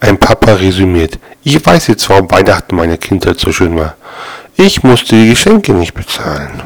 Ein Papa resümiert. Ich weiß jetzt, warum Weihnachten meiner Kindheit so schön war. Ich musste die Geschenke nicht bezahlen.